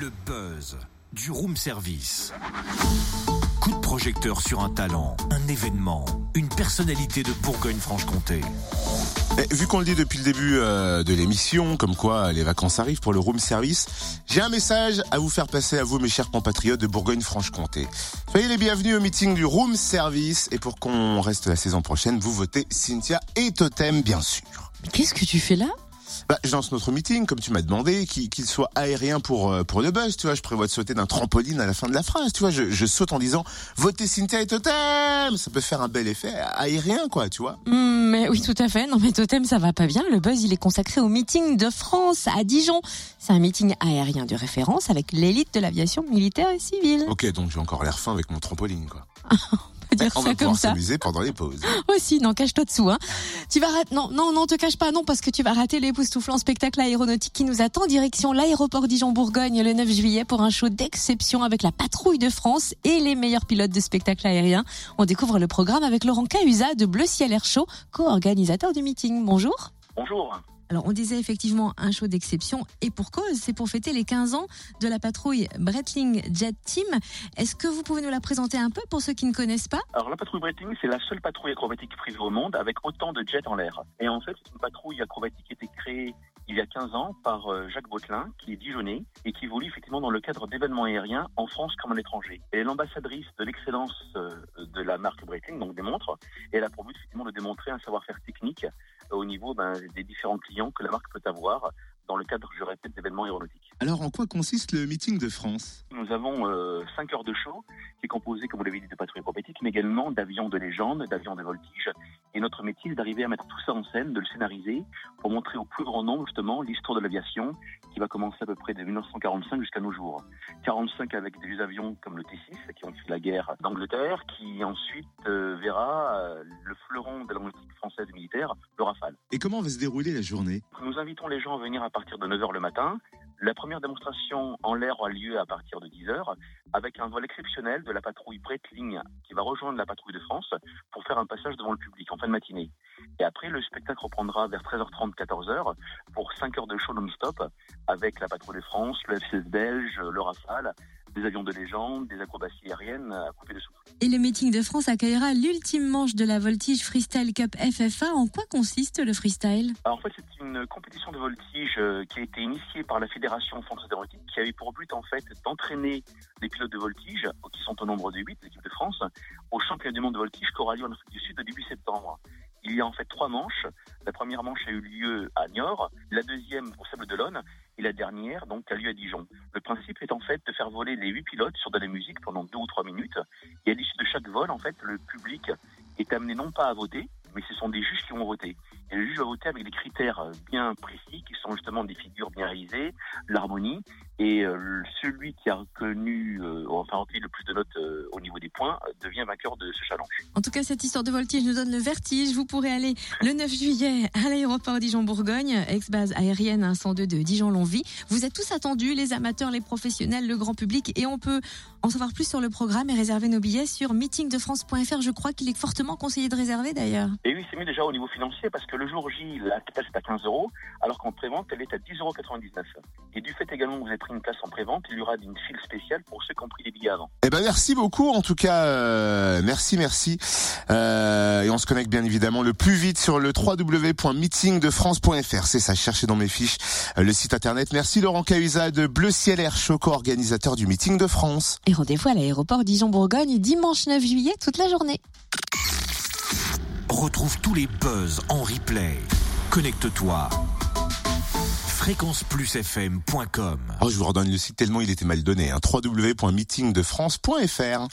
Le buzz du room service. Coup de projecteur sur un talent, un événement, une personnalité de Bourgogne-Franche-Comté. Eh, Vu qu'on le dit depuis le début euh, de l'émission, comme quoi les vacances arrivent pour le room service, j'ai un message à vous faire passer à vous, mes chers compatriotes de Bourgogne-Franche-Comté. Soyez les bienvenus au meeting du room service et pour qu'on reste la saison prochaine, vous votez Cynthia et Totem, bien sûr. Qu'est-ce que tu fais là? Bah, je lance notre meeting, comme tu m'as demandé, qu'il soit aérien pour euh, pour le buzz, tu vois. Je prévois de sauter d'un trampoline à la fin de la phrase, tu vois. Je, je saute en disant votez Cynthia et Totem. Ça peut faire un bel effet aérien, quoi, tu vois. Hmm, Mais oui, tout à fait. Non, mais Totem, ça va pas bien. Le buzz, il est consacré au meeting de France à Dijon. C'est un meeting aérien de référence avec l'élite de l'aviation militaire et civile. Ok, donc j'ai encore l'air fin avec mon trampoline, quoi. Peut dire On ça va comme ça. s'amuser pendant les pauses. Aussi, non, cache-toi dessous. Hein. Tu vas rater. Non, non, non, te cache pas, non, parce que tu vas rater l'époustouflant spectacle aéronautique qui nous attend direction l'aéroport Dijon-Bourgogne le 9 juillet pour un show d'exception avec la patrouille de France et les meilleurs pilotes de spectacle aérien. On découvre le programme avec Laurent Cahuza de Bleu Ciel Air Show, co-organisateur du meeting. Bonjour. Bonjour. Alors, on disait effectivement un show d'exception et pour cause, c'est pour fêter les 15 ans de la patrouille Breitling Jet Team. Est-ce que vous pouvez nous la présenter un peu pour ceux qui ne connaissent pas? Alors la patrouille Breitling, c'est la seule patrouille acrobatique privée au monde avec autant de jets en l'air. Et en fait, c'est une patrouille acrobatique qui a été créée il y a 15 ans par euh, Jacques Bautelin, qui est dijonnais et qui évolue effectivement dans le cadre d'événements aériens en France comme à l'étranger. Elle est l'ambassadrice de l'excellence euh, de la marque Breitling, donc des montres, et elle a pour but effectivement de démontrer un savoir-faire technique au niveau ben, des différents clients que la marque peut avoir dans le cadre, je répète, d'événements aéronautiques. Alors, en quoi consiste le meeting de France? Nous avons 5 heures de show qui est composé, comme vous l'avez dit, de patrouilles acrobatiques, mais également d'avions de légende, d'avions de voltige. Et notre métier, c'est d'arriver à mettre tout ça en scène, de le scénariser, pour montrer au plus grand nombre, justement, l'histoire de l'aviation, qui va commencer à peu près de 1945 jusqu'à nos jours. 45 avec des avions comme le T6, qui ont fait la guerre d'Angleterre, qui ensuite euh, verra euh, le fleuron de l'aéronautique française militaire, le Rafale. Et comment va se dérouler la journée? Nous invitons les gens à venir à partir de 9h le matin. La première démonstration en l'air aura lieu à partir de 10h avec un vol exceptionnel de la patrouille Breitling qui va rejoindre la patrouille de France pour faire un passage devant le public en fin de matinée. Et après, le spectacle reprendra vers 13h30, 14h pour 5 heures de show non-stop avec la patrouille de France, le F-16 belge, le Rafale, des avions de légende, des acrobaties aériennes à couper de souffle. Et le meeting de France accueillera l'ultime manche de la Voltige Freestyle Cup FFA. En quoi consiste le freestyle? Alors, en fait, c'est une compétition de voltige euh, qui a été initiée par la Fédération française d'aéronautique, qui avait pour but, en fait, d'entraîner les pilotes de voltige, qui sont au nombre de 8, l'équipe de France, au championnat du monde de voltige qui aura lieu en Afrique du Sud début septembre. Il y a en fait trois manches. La première manche a eu lieu à Niort, la deuxième au Sable d'Olonne et la dernière donc a lieu à Dijon. Le principe est en fait de faire voler les huit pilotes sur de la musique pendant deux ou trois minutes. Et à l'issue de chaque vol, en fait, le public est amené non pas à voter, mais ce sont des juges qui vont voter. Et le juge va voter avec des critères bien précis, qui sont justement des figures bien réalisées, l'harmonie, et euh, celui qui a reconnu, euh, enfin recueilli le plus de notes euh, au niveau des points, euh, devient vainqueur de ce challenge. En tout cas, cette histoire de voltige nous donne le vertige. Vous pourrez aller le 9 juillet à l'aéroport Dijon-Bourgogne, ex-base aérienne 102 de Dijon-Longwy. Vous êtes tous attendus, les amateurs, les professionnels, le grand public, et on peut en savoir plus sur le programme et réserver nos billets sur meetingdefrance.fr. Je crois qu'il est fortement conseillé de réserver d'ailleurs. Et oui, c'est mieux déjà au niveau financier parce que le jour J, la place est à 15 euros, alors qu'en prévente, elle est à 10,99 euros. Et du fait également que vous avez pris une place en prévente, il y aura une file spéciale pour ceux qui ont pris des billets avant. Eh ben merci beaucoup en tout cas euh, merci merci Euh, et on se connecte bien évidemment le plus vite sur le www.meetingdefrance.fr c'est ça cherchez dans mes fiches euh, le site internet merci Laurent Cahuza de Bleu Ciel Air Show organisateur du meeting de France Et rendez-vous à l'aéroport Dijon-Bourgogne dimanche 9 juillet toute la journée. Retrouve tous les buzz en replay. Connecte-toi. fréquenceplusfm.com oh je vous redonne le site tellement il était mal donné hein, www.meetingdefrance.fr